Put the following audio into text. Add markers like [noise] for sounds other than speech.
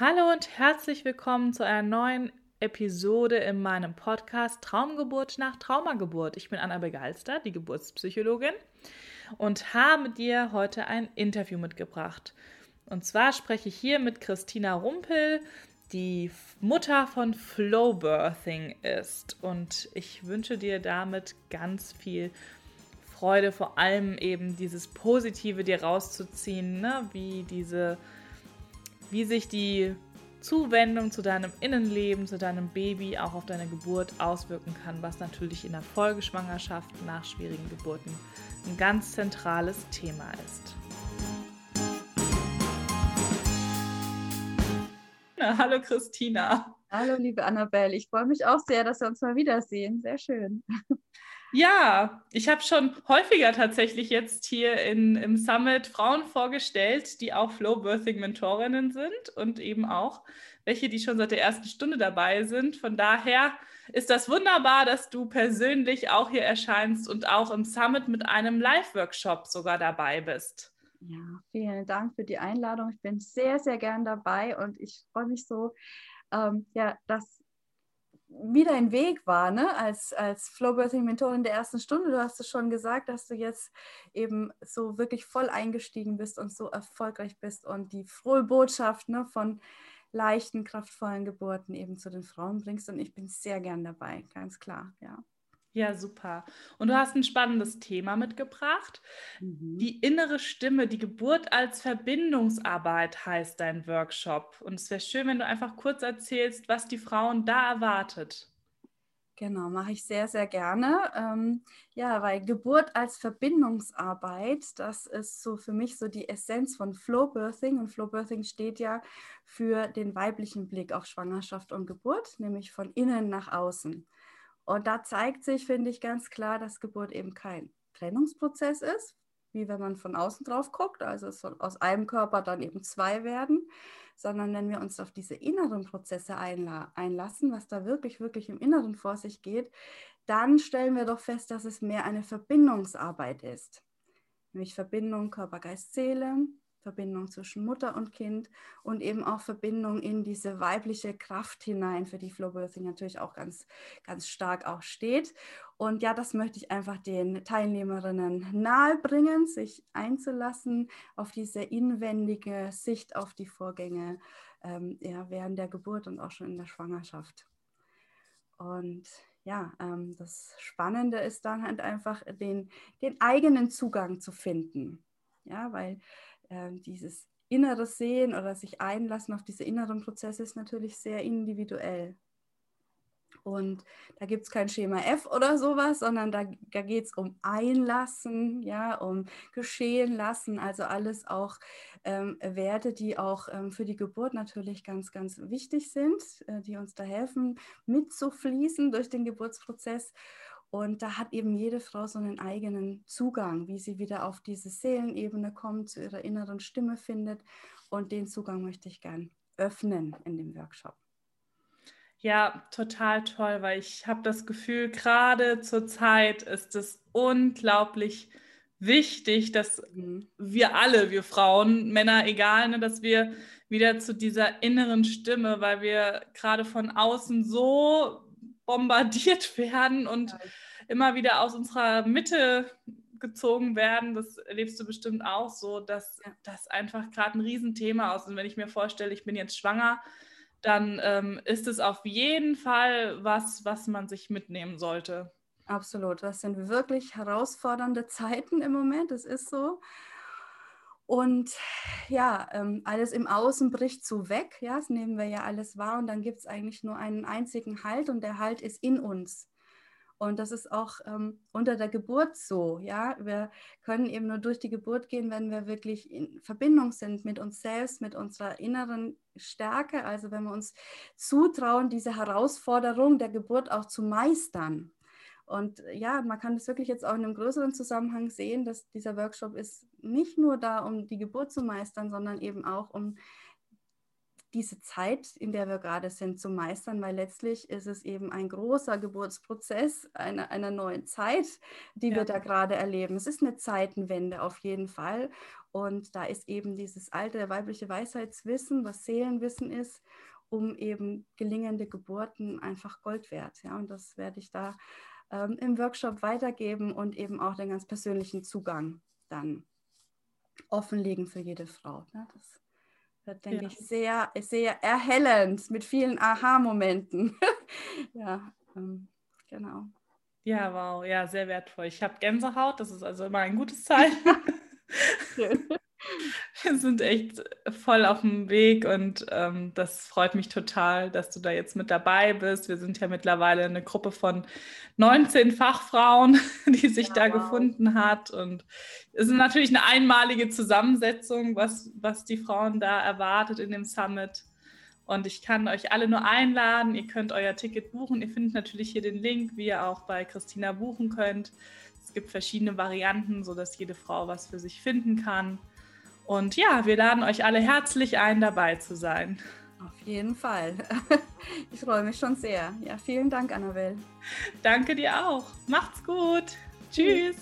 Hallo und herzlich willkommen zu einer neuen Episode in meinem Podcast Traumgeburt nach Traumageburt. Ich bin Anna Begalster, die Geburtspsychologin, und habe dir heute ein Interview mitgebracht. Und zwar spreche ich hier mit Christina Rumpel, die Mutter von Flow Birthing ist. Und ich wünsche dir damit ganz viel Freude, vor allem eben dieses Positive dir rauszuziehen, ne? wie diese wie sich die Zuwendung zu deinem Innenleben, zu deinem Baby auch auf deine Geburt auswirken kann, was natürlich in der Folgeschwangerschaft nach schwierigen Geburten ein ganz zentrales Thema ist. Hallo Christina. Hallo liebe Annabelle, ich freue mich auch sehr, dass wir uns mal wiedersehen. Sehr schön. Ja, ich habe schon häufiger tatsächlich jetzt hier in, im Summit Frauen vorgestellt, die auch Flow Birthing Mentorinnen sind und eben auch welche, die schon seit der ersten Stunde dabei sind. Von daher ist das wunderbar, dass du persönlich auch hier erscheinst und auch im Summit mit einem Live-Workshop sogar dabei bist. Ja, vielen Dank für die Einladung. Ich bin sehr, sehr gern dabei und ich freue mich so, ähm, ja, dass wieder ein Weg war, ne? als, als Flowbirthing-Mentorin der ersten Stunde. Du hast es schon gesagt, dass du jetzt eben so wirklich voll eingestiegen bist und so erfolgreich bist und die frohe Botschaft ne, von leichten, kraftvollen Geburten eben zu den Frauen bringst. Und ich bin sehr gern dabei, ganz klar, ja. Ja, super. Und du hast ein spannendes Thema mitgebracht. Mhm. Die innere Stimme, die Geburt als Verbindungsarbeit heißt dein Workshop. Und es wäre schön, wenn du einfach kurz erzählst, was die Frauen da erwartet. Genau, mache ich sehr, sehr gerne. Ähm, ja, weil Geburt als Verbindungsarbeit, das ist so für mich so die Essenz von Flow Birthing. Und Flow Birthing steht ja für den weiblichen Blick auf Schwangerschaft und Geburt, nämlich von innen nach außen. Und da zeigt sich, finde ich, ganz klar, dass Geburt eben kein Trennungsprozess ist, wie wenn man von außen drauf guckt, also es soll aus einem Körper dann eben zwei werden, sondern wenn wir uns auf diese inneren Prozesse einla einlassen, was da wirklich, wirklich im Inneren vor sich geht, dann stellen wir doch fest, dass es mehr eine Verbindungsarbeit ist. Nämlich Verbindung Körper, Geist, Seele, Verbindung zwischen Mutter und Kind und eben auch Verbindung in diese weibliche Kraft hinein, für die Flowbirthing natürlich auch ganz, ganz stark auch steht. Und ja, das möchte ich einfach den Teilnehmerinnen nahebringen, sich einzulassen auf diese inwendige Sicht auf die Vorgänge ähm, ja, während der Geburt und auch schon in der Schwangerschaft. Und ja, ähm, das Spannende ist dann halt einfach den, den eigenen Zugang zu finden. Ja, weil äh, dieses innere Sehen oder sich einlassen auf diese inneren Prozesse ist natürlich sehr individuell. Und da gibt es kein Schema F oder sowas, sondern da, da geht es um Einlassen, ja, um Geschehen lassen, also alles auch ähm, Werte, die auch ähm, für die Geburt natürlich ganz, ganz wichtig sind, äh, die uns da helfen, mitzufließen durch den Geburtsprozess. Und da hat eben jede Frau so einen eigenen Zugang, wie sie wieder auf diese Seelenebene kommt, zu ihrer inneren Stimme findet. Und den Zugang möchte ich gern öffnen in dem Workshop. Ja, total toll, weil ich habe das Gefühl, gerade zur Zeit ist es unglaublich wichtig, dass mhm. wir alle, wir Frauen, Männer, egal, ne, dass wir wieder zu dieser inneren Stimme, weil wir gerade von außen so bombardiert [laughs] werden und ja. immer wieder aus unserer Mitte gezogen werden. Das erlebst du bestimmt auch so, dass ja. das einfach gerade ein Riesenthema ist. Und wenn ich mir vorstelle, ich bin jetzt schwanger, dann ähm, ist es auf jeden Fall was, was man sich mitnehmen sollte. Absolut. Das sind wirklich herausfordernde Zeiten im Moment. Es ist so. Und ja, ähm, alles im Außen bricht so weg. Ja, das nehmen wir ja alles wahr. Und dann gibt es eigentlich nur einen einzigen Halt und der Halt ist in uns. Und das ist auch ähm, unter der Geburt so. Ja, wir können eben nur durch die Geburt gehen, wenn wir wirklich in Verbindung sind mit uns selbst, mit unserer inneren Stärke. Also wenn wir uns zutrauen, diese Herausforderung der Geburt auch zu meistern. Und ja, man kann das wirklich jetzt auch in einem größeren Zusammenhang sehen, dass dieser Workshop ist nicht nur da, um die Geburt zu meistern, sondern eben auch um diese Zeit, in der wir gerade sind, zu meistern, weil letztlich ist es eben ein großer Geburtsprozess einer, einer neuen Zeit, die ja. wir da gerade erleben. Es ist eine Zeitenwende auf jeden Fall. Und da ist eben dieses alte weibliche Weisheitswissen, was Seelenwissen ist, um eben gelingende Geburten einfach Gold wert. Ja, und das werde ich da ähm, im Workshop weitergeben und eben auch den ganz persönlichen Zugang dann offenlegen für jede Frau. Ne? Das wird, denke ja. ich, sehr, sehr erhellend mit vielen Aha-Momenten. [laughs] ja, ähm, genau. Ja, wow, ja, sehr wertvoll. Ich habe Gänsehaut, das ist also immer ein gutes [laughs] Zeichen. Schön. Wir sind echt voll auf dem Weg und ähm, das freut mich total, dass du da jetzt mit dabei bist. Wir sind ja mittlerweile eine Gruppe von 19 Fachfrauen, [laughs] die sich ja, da wow. gefunden hat. Und es ist natürlich eine einmalige Zusammensetzung, was, was die Frauen da erwartet in dem Summit. Und ich kann euch alle nur einladen. Ihr könnt euer Ticket buchen. Ihr findet natürlich hier den Link, wie ihr auch bei Christina buchen könnt. Es gibt verschiedene Varianten, sodass jede Frau was für sich finden kann. Und ja, wir laden euch alle herzlich ein, dabei zu sein. Auf jeden Fall. [laughs] Ich freue mich schon sehr. Ja, vielen Dank, Annabelle. Danke dir auch. Macht's gut. Tschüss.